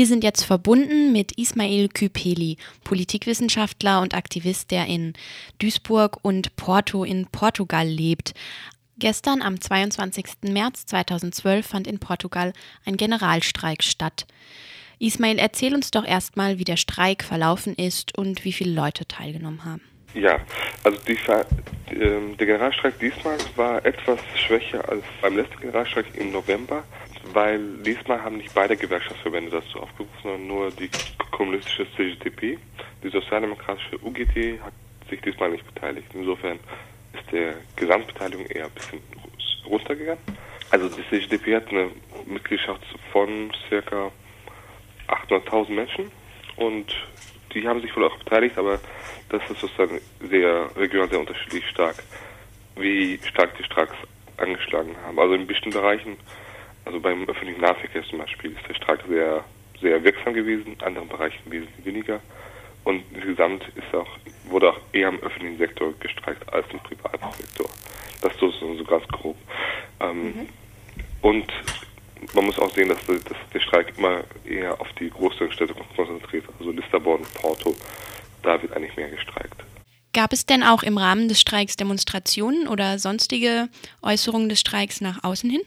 Wir sind jetzt verbunden mit Ismail Küpeli, Politikwissenschaftler und Aktivist, der in Duisburg und Porto in Portugal lebt. Gestern, am 22. März 2012, fand in Portugal ein Generalstreik statt. Ismail, erzähl uns doch erstmal, wie der Streik verlaufen ist und wie viele Leute teilgenommen haben. Ja, also die, äh, der Generalstreik diesmal war etwas schwächer als beim letzten Generalstreik im November, weil diesmal haben nicht beide Gewerkschaftsverbände dazu aufgerufen, sondern nur die kommunistische CGTP. Die sozialdemokratische UGT hat sich diesmal nicht beteiligt. Insofern ist der Gesamtbeteiligung eher ein bisschen runtergegangen. Also die CGTP hat eine Mitgliedschaft von circa 800.000 Menschen und die haben sich wohl auch beteiligt, aber das ist sozusagen sehr regional sehr unterschiedlich stark, wie stark die Streiks angeschlagen haben. Also in bestimmten Bereichen, also beim öffentlichen Nahverkehr zum Beispiel, ist der Streik sehr, sehr wirksam gewesen, in anderen Bereichen wesentlich weniger. Und insgesamt ist auch, wurde auch eher im öffentlichen Sektor gestreikt als im privaten Sektor. Das ist so, so ganz grob. Ähm, mhm. Und man muss auch sehen, dass, dass, der Streik immer eher auf die größeren Städte konzentriert, also Lissabon, Porto, da wird eigentlich mehr gestreikt. Gab es denn auch im Rahmen des Streiks Demonstrationen oder sonstige Äußerungen des Streiks nach außen hin?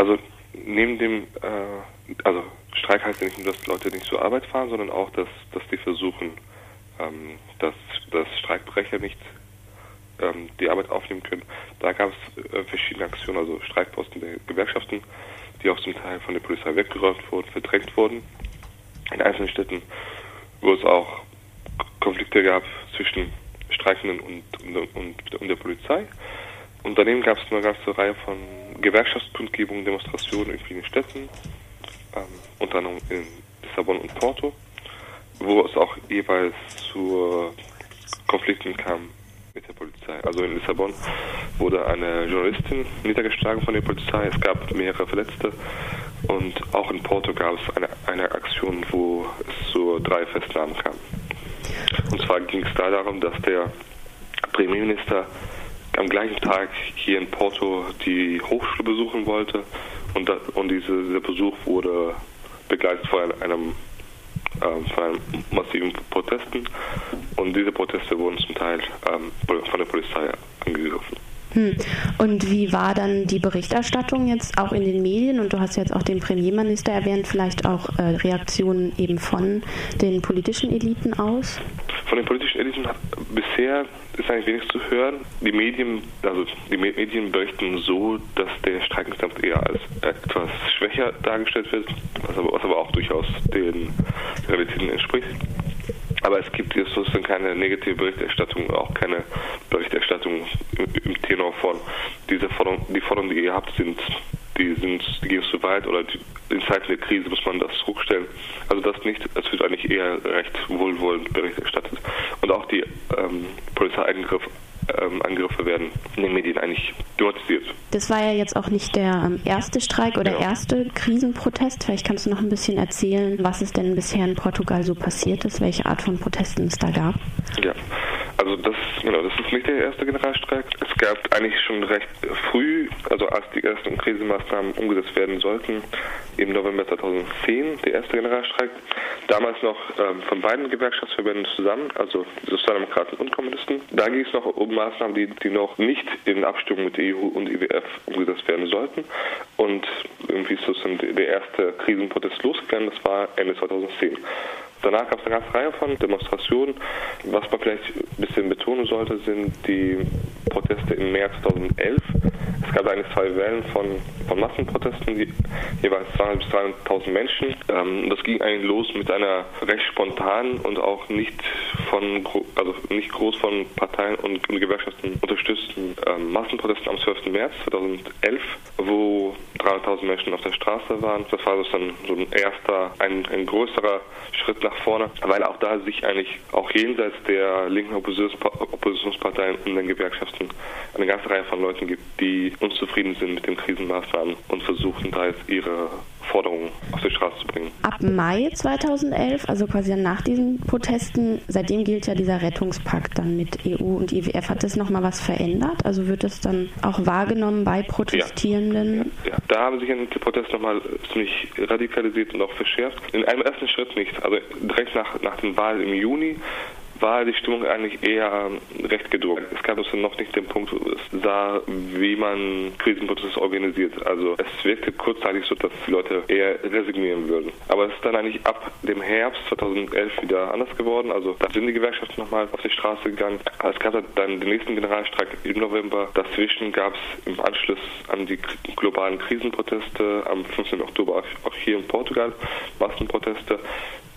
Also neben dem, äh, also Streik heißt ja nicht nur, dass Leute nicht zur Arbeit fahren, sondern auch, dass, dass die versuchen, ähm, dass, dass Streikbrecher nicht ähm, die Arbeit aufnehmen können. Da gab es äh, verschiedene Aktionen, also Streikposten der Gewerkschaften, die auch zum Teil von der Polizei weggeräumt wurden, verdrängt wurden. In einzelnen Städten, wo es auch Konflikte gab zwischen Streikenden und, und, und, und der Polizei. Und daneben gab es eine ganze Reihe von Gewerkschaftskundgebungen, Demonstrationen in vielen Städten, ähm, unter anderem in Lissabon und Porto, wo es auch jeweils zu Konflikten kam mit der Polizei. Also in Lissabon wurde eine Journalistin niedergeschlagen von der Polizei. Es gab mehrere Verletzte. Und auch in Porto gab es eine, eine Aktion, wo es zu drei Festnahmen kam. Und zwar ging es da darum, dass der Premierminister am gleichen Tag hier in Porto die Hochschule besuchen wollte. Und, da, und diese, dieser Besuch wurde begleitet von einem ähm, von massiven Protesten und diese Proteste wurden zum Teil ähm, von der Polizei angegriffen. Hm. Und wie war dann die Berichterstattung jetzt auch in den Medien? Und du hast jetzt auch den Premierminister erwähnt, vielleicht auch äh, Reaktionen eben von den politischen Eliten aus? Von den politischen Eliten bisher ist eigentlich wenig zu hören. Die Medien, also die Medien berichten so, dass der Streik insgesamt eher als etwas schwächer dargestellt wird, was aber, was aber auch durchaus den Realitäten entspricht. Aber es gibt jetzt sozusagen keine negative Berichterstattung, auch keine Berichterstattung im Tenor von diese Forderung, die Forderungen, die ihr habt, sind die sind, die gehen zu weit oder die, in Zeiten der Krise muss man das zurückstellen. Also das nicht, es wird eigentlich eher recht wohlwollend Bericht erstattet. Und auch die ähm, Polizeiangriffe ähm, Angriffe werden in den Medien eigentlich thematisiert. Das war ja jetzt auch nicht der ähm, erste Streik oder ja. erste Krisenprotest. Vielleicht kannst du noch ein bisschen erzählen, was es denn bisher in Portugal so passiert ist, welche Art von Protesten es da gab. Ja, also das, genau, das ist nicht der erste Generalstreik. Es gab eigentlich schon recht früh, also als die ersten Krisenmaßnahmen umgesetzt werden sollten, im November 2010 der erste Generalstreik. Damals noch ähm, von beiden Gewerkschaftsverbänden zusammen, also Sozialdemokraten und Kommunisten. Da ging es noch um Maßnahmen, die, die noch nicht in Abstimmung mit der EU und IWF umgesetzt werden sollten. Und irgendwie ist sozusagen der erste Krisenprotest losgegangen, das war Ende 2010. Danach gab es eine ganze Reihe von Demonstrationen. Was man vielleicht ein bisschen betonen sollte, sind die Proteste im März 2011. Es gab eigentlich zwei Wellen von, von Massenprotesten, die jeweils 200.000 bis 300.000 Menschen. Ähm, das ging eigentlich los mit einer recht spontanen und auch nicht von, also nicht groß von Parteien und, Gewerkschaften unterstützten ähm, Massenprotesten am 12. März 2011, wo 300.000 Menschen auf der Straße waren. Das war dann so ein erster, ein, ein größerer Schritt nach vorne, weil auch da sich eigentlich auch jenseits der linken Oppositionsparteien und den Gewerkschaften eine ganze Reihe von Leuten gibt, die unzufrieden sind mit den Krisenmaßnahmen und versuchen da jetzt ihre Forderungen auf die Straße zu bringen. Ab Mai 2011, also quasi nach diesen Protesten, seitdem gilt ja dieser Rettungspakt dann mit EU und IWF. Hat das nochmal was verändert? Also wird das dann auch wahrgenommen bei Protestierenden? Ja, ja. da haben sich die Proteste nochmal ziemlich radikalisiert und auch verschärft. In einem ersten Schritt nicht. Also direkt nach, nach den Wahlen im Juni war die Stimmung eigentlich eher recht gedrungen. Es gab also noch nicht den Punkt, wo es sah, wie man Krisenprozesse organisiert. Also es wirkte kurzzeitig so, dass die Leute eher resignieren würden. Aber es ist dann eigentlich ab dem Herbst 2011 wieder anders geworden. Also da sind die Gewerkschaften nochmal auf die Straße gegangen. Es gab dann den nächsten Generalstreik im November. Dazwischen gab es im Anschluss an die globalen Krisenproteste am 15. Oktober auch hier in Portugal Massenproteste.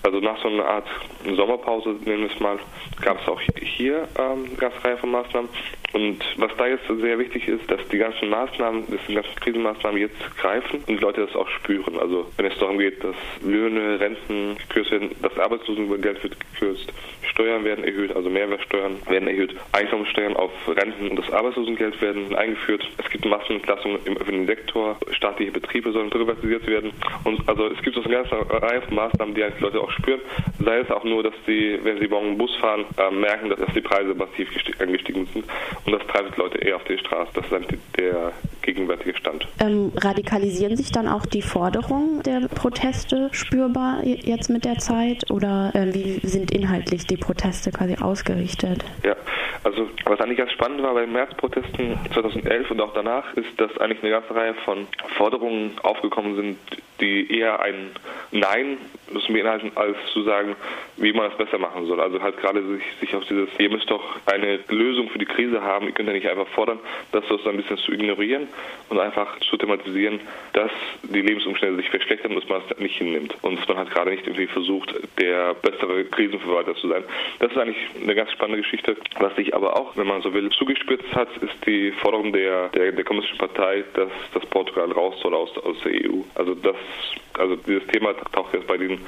Also nach so einer Art Sommerpause, nennen wir es mal, gab es auch hier ähm, eine ganze Reihe von Maßnahmen. Und was da jetzt sehr wichtig ist, dass die ganzen Maßnahmen, dass die ganzen Krisenmaßnahmen jetzt greifen und die Leute das auch spüren. Also wenn es darum geht, dass Löhne, Renten gekürzt werden, das Arbeitslosengeld wird gekürzt, Steuern werden erhöht, also Mehrwertsteuern werden erhöht, Einkommenssteuern auf Renten und das Arbeitslosengeld werden eingeführt. Es gibt Massenentlassungen im öffentlichen Sektor, staatliche Betriebe sollen privatisiert werden. Und also es gibt so eine ganze Reihe von Maßnahmen, die die Leute auch spüren. Sei es auch nur, dass sie, wenn sie morgen Bus fahren, äh, merken, dass, dass die Preise massiv angestiegen sind. Und das treibt Leute eher auf die Straße. Das ist der gegenwärtige Stand. Ähm, radikalisieren sich dann auch die Forderungen der Proteste spürbar jetzt mit der Zeit? Oder äh, wie sind inhaltlich die Proteste quasi ausgerichtet? Ja, also was eigentlich ganz spannend war bei den Märzprotesten 2011 und auch danach, ist, dass eigentlich eine ganze Reihe von Forderungen aufgekommen sind, die eher ein Nein müssen beinhalten, als zu sagen, wie man es besser machen soll. Also halt gerade sich, sich auf dieses, ihr müsst doch eine Lösung für die Krise haben, ihr könnt ja nicht einfach fordern, das so ein bisschen zu ignorieren und einfach zu thematisieren, dass die Lebensumstände sich verschlechtern und dass man es nicht hinnimmt. Und man halt gerade nicht irgendwie versucht, der bessere Krisenverwalter zu sein. Das ist eigentlich eine ganz spannende Geschichte. Was sich aber auch, wenn man so will, zugespitzt hat, ist die Forderung der, der, der Kommunistischen Partei, dass, dass Portugal raus soll aus, aus der EU. Also das also dieses Thema taucht jetzt bei denen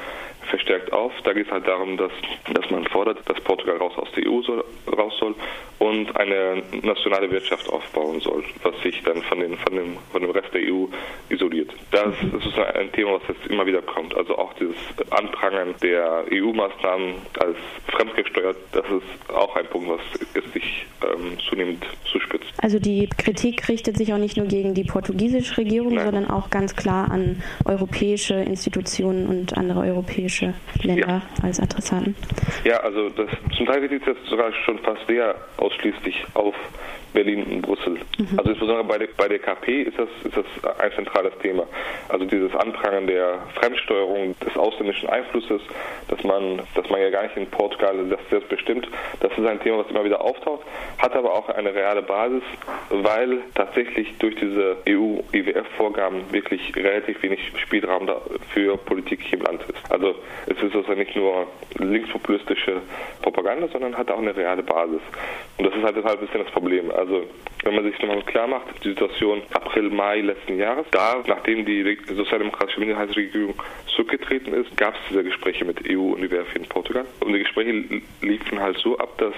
verstärkt auf. Da geht es halt darum, dass, dass man fordert, dass Portugal raus aus der EU soll, raus soll und eine nationale Wirtschaft aufbauen soll, was sich dann von, den, von, dem, von dem Rest der EU isoliert. Das, das ist ein Thema, was jetzt immer wieder kommt. Also auch dieses Anprangern der EU-Maßnahmen als fremdgesteuert, das ist auch ein Punkt, was sich ähm, zunehmend zuspitzt. Also die Kritik richtet sich auch nicht nur gegen die portugiesische Regierung, Nein. sondern auch ganz klar an europäische Institutionen und andere europäische Länder ja. als Adressaten. Ja, also das, zum Teil geht es jetzt sogar schon fast sehr ausschließlich auf Berlin und Brüssel. Mhm. Also insbesondere bei der, bei der KP ist das, ist das ein zentrales Thema. Also dieses Anprangern der Fremdsteuerung des ausländischen Einflusses, dass man, dass man ja gar nicht in Portugal das selbst bestimmt, das ist ein Thema, was immer wieder auftaucht, hat aber auch eine reale Basis, weil tatsächlich durch diese EU-IWF-Vorgaben wirklich relativ wenig Spielraum für Politik hier im Land ist. Also es ist also nicht nur linkspopulistische Propaganda, sondern hat auch eine reale Basis. Und das ist halt, halt ein bisschen das Problem. Also wenn man sich nochmal klar macht, die Situation April, Mai letzten Jahres, da, nachdem die sozialdemokratische Minderheitsregierung zurückgetreten ist, gab es diese Gespräche mit EU und IWF in Portugal. Und die Gespräche liefen halt so ab, dass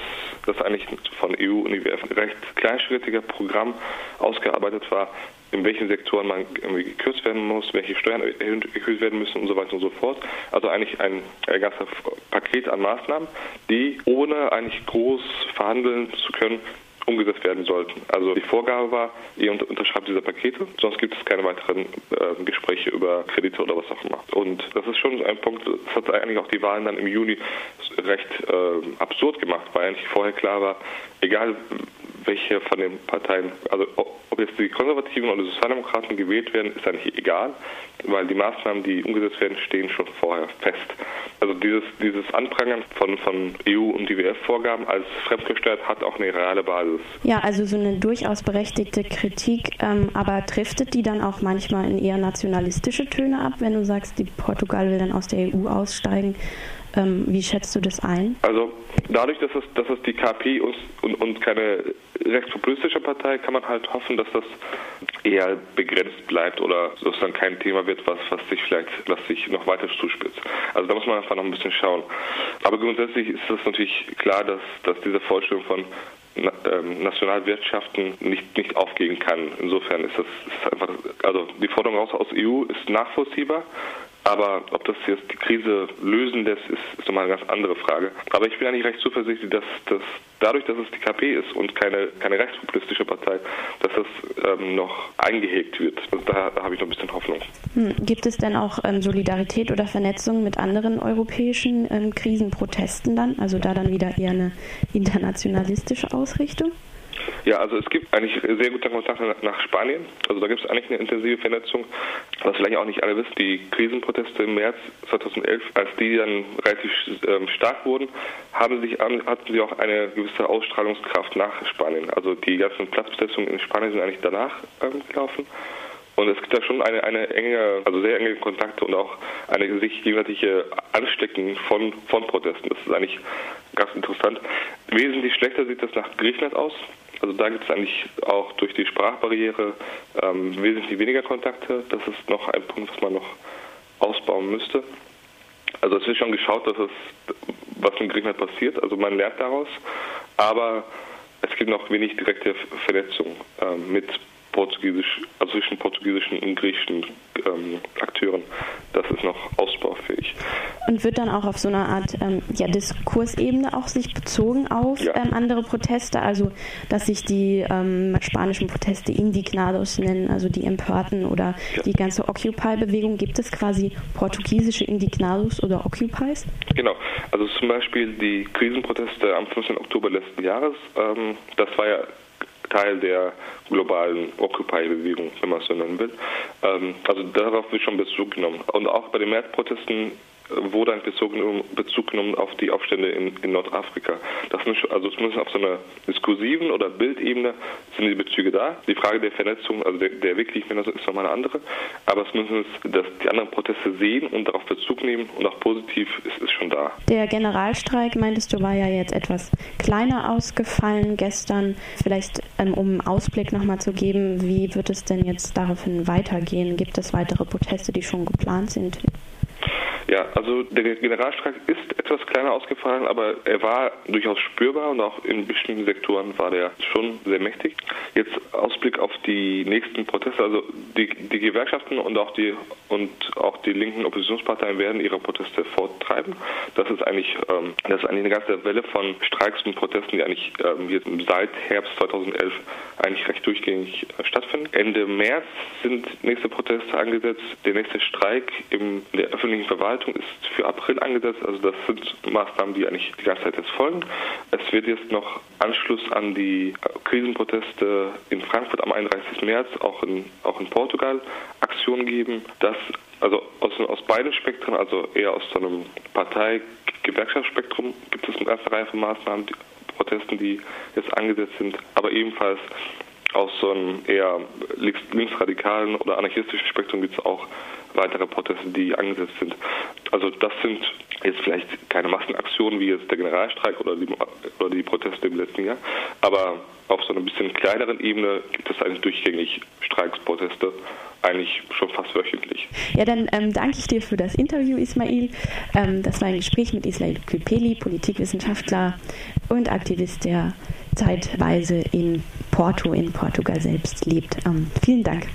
das eigentlich von EU und IWF ein recht kleinschrittiger Programm ausgearbeitet war, in welchen Sektoren man gekürzt werden muss, welche Steuern erhöht werden müssen und so weiter und so fort. Also eigentlich ein, ein ganzes Paket an Maßnahmen, die ohne eigentlich groß verhandeln zu können, umgesetzt werden sollten. Also die Vorgabe war, ihr unterschreibt diese Pakete, sonst gibt es keine weiteren äh, Gespräche über Kredite oder was auch immer. Und das ist schon ein Punkt, das hat eigentlich auch die Wahlen dann im Juni recht äh, absurd gemacht, weil eigentlich vorher klar war, egal welche von den Parteien, also ob jetzt die Konservativen oder die Sozialdemokraten gewählt werden, ist eigentlich egal, weil die Maßnahmen, die umgesetzt werden, stehen schon vorher fest. Also dieses, dieses Anprangern von, von EU- und IWF-Vorgaben als fremdgesteuert hat auch eine reale Basis. Ja, also so eine durchaus berechtigte Kritik, ähm, aber driftet die dann auch manchmal in eher nationalistische Töne ab, wenn du sagst, die Portugal will dann aus der EU aussteigen? Ähm, wie schätzt du das ein? Also dadurch, dass es, dass es die KP und, und, und keine rechtspopulistische Partei, kann man halt hoffen, dass das eher begrenzt bleibt oder dann kein Thema wird, was, was sich vielleicht was sich noch weiter zuspitzt. Also da muss man einfach noch ein bisschen schauen. Aber grundsätzlich ist es natürlich klar, dass, dass diese Vorstellung von ähm, Nationalwirtschaften nicht, nicht aufgehen kann. Insofern ist das ist einfach, also die Forderung aus, aus EU ist nachvollziehbar, aber ob das jetzt die Krise lösen lässt, ist, ist nochmal eine ganz andere Frage. Aber ich bin eigentlich recht zuversichtlich, dass, dass dadurch, dass es die KP ist und keine, keine rechtspopulistische Partei, dass das ähm, noch eingehegt wird. Also da, da habe ich noch ein bisschen Hoffnung. Hm. Gibt es denn auch ähm, Solidarität oder Vernetzung mit anderen europäischen ähm, Krisenprotesten dann? Also da dann wieder eher eine internationalistische Ausrichtung? Ja, also es gibt eigentlich sehr gute Kontakte nach Spanien. Also da gibt es eigentlich eine intensive Vernetzung. Was vielleicht auch nicht alle wissen, die Krisenproteste im März 2011, als die dann relativ ähm, stark wurden, haben sich, hatten sie auch eine gewisse Ausstrahlungskraft nach Spanien. Also die ganzen Platzbesetzungen in Spanien sind eigentlich danach ähm, gelaufen. Und es gibt da schon eine, eine enge, also sehr enge Kontakte und auch eine sich gegenseitige Anstecken von, von Protesten. Das ist eigentlich ganz interessant. Wesentlich schlechter sieht das nach Griechenland aus. Also da gibt es eigentlich auch durch die Sprachbarriere ähm, wesentlich weniger Kontakte. Das ist noch ein Punkt, was man noch ausbauen müsste. Also es wird schon geschaut, dass es, was in Griechenland passiert. Also man lernt daraus. Aber es gibt noch wenig direkte Vernetzung ähm, mit Portugiesisch, also zwischen portugiesischen und griechischen ähm, Akteuren. Das ist noch ausbaufähig. Und wird dann auch auf so einer Art ähm, ja, Diskursebene auch sich bezogen auf ja. ähm, andere Proteste, also dass sich die ähm, spanischen Proteste Indignados nennen, also die Empörten oder ja. die ganze Occupy-Bewegung. Gibt es quasi portugiesische Indignados oder Occupies? Genau, also zum Beispiel die Krisenproteste am 15. Oktober letzten Jahres, ähm, das war ja Teil der globalen Occupy-Bewegung, wenn man es so nennen will. Ähm, also darauf wird schon Bezug genommen. Und auch bei den Märzprotesten wurde ein Bezug, Bezug genommen auf die Aufstände in, in Nordafrika. Das sind, also zumindest auf so einer diskursiven oder Bildebene sind die Bezüge da. Die Frage der Vernetzung, also der, der wirklichen Vernetzung ist nochmal eine andere. Aber zumindest, dass die anderen Proteste sehen und darauf Bezug nehmen und auch positiv ist, ist schon da. Der Generalstreik, meintest du, war ja jetzt etwas kleiner ausgefallen gestern. Vielleicht um einen Ausblick nochmal zu geben, wie wird es denn jetzt daraufhin weitergehen? Gibt es weitere Proteste, die schon geplant sind? Ja, also der Generalstreik ist etwas kleiner ausgefallen, aber er war durchaus spürbar und auch in bestimmten Sektoren war der schon sehr mächtig. Jetzt Ausblick auf die nächsten Proteste, also die, die Gewerkschaften und auch die und auch die linken Oppositionsparteien werden ihre Proteste forttreiben. Das ist eigentlich ähm, das ist eigentlich eine ganze Welle von Streiks und Protesten, die eigentlich ähm, jetzt seit Herbst 2011 eigentlich recht durchgängig äh, stattfinden. Ende März sind nächste Proteste angesetzt. Der nächste Streik in der öffentlichen Verwaltung Verwaltung ist für April angesetzt. Also das sind Maßnahmen, die eigentlich die ganze Zeit jetzt folgen. Es wird jetzt noch Anschluss an die Krisenproteste in Frankfurt am 31. März, auch in, auch in Portugal, Aktionen geben. Das also aus, aus beiden Spektren, also eher aus so einem Partei-Gewerkschaftsspektrum, gibt es eine ganze Reihe von Maßnahmen, die, Protesten, die jetzt angesetzt sind, aber ebenfalls aus so einem eher links, linksradikalen oder anarchistischen Spektrum gibt es auch weitere Proteste, die angesetzt sind. Also das sind jetzt vielleicht keine Massenaktionen wie jetzt der Generalstreik oder die, oder die Proteste im letzten Jahr, aber auf so einer bisschen kleineren Ebene gibt es eigentlich durchgängig Streiks, Proteste, eigentlich schon fast wöchentlich. Ja, dann ähm, danke ich dir für das Interview, Ismail. Ähm, das war ein Gespräch mit Ismail Küpeli, Politikwissenschaftler und Aktivist, der zeitweise in Porto in Portugal selbst lebt. Ähm, vielen Dank.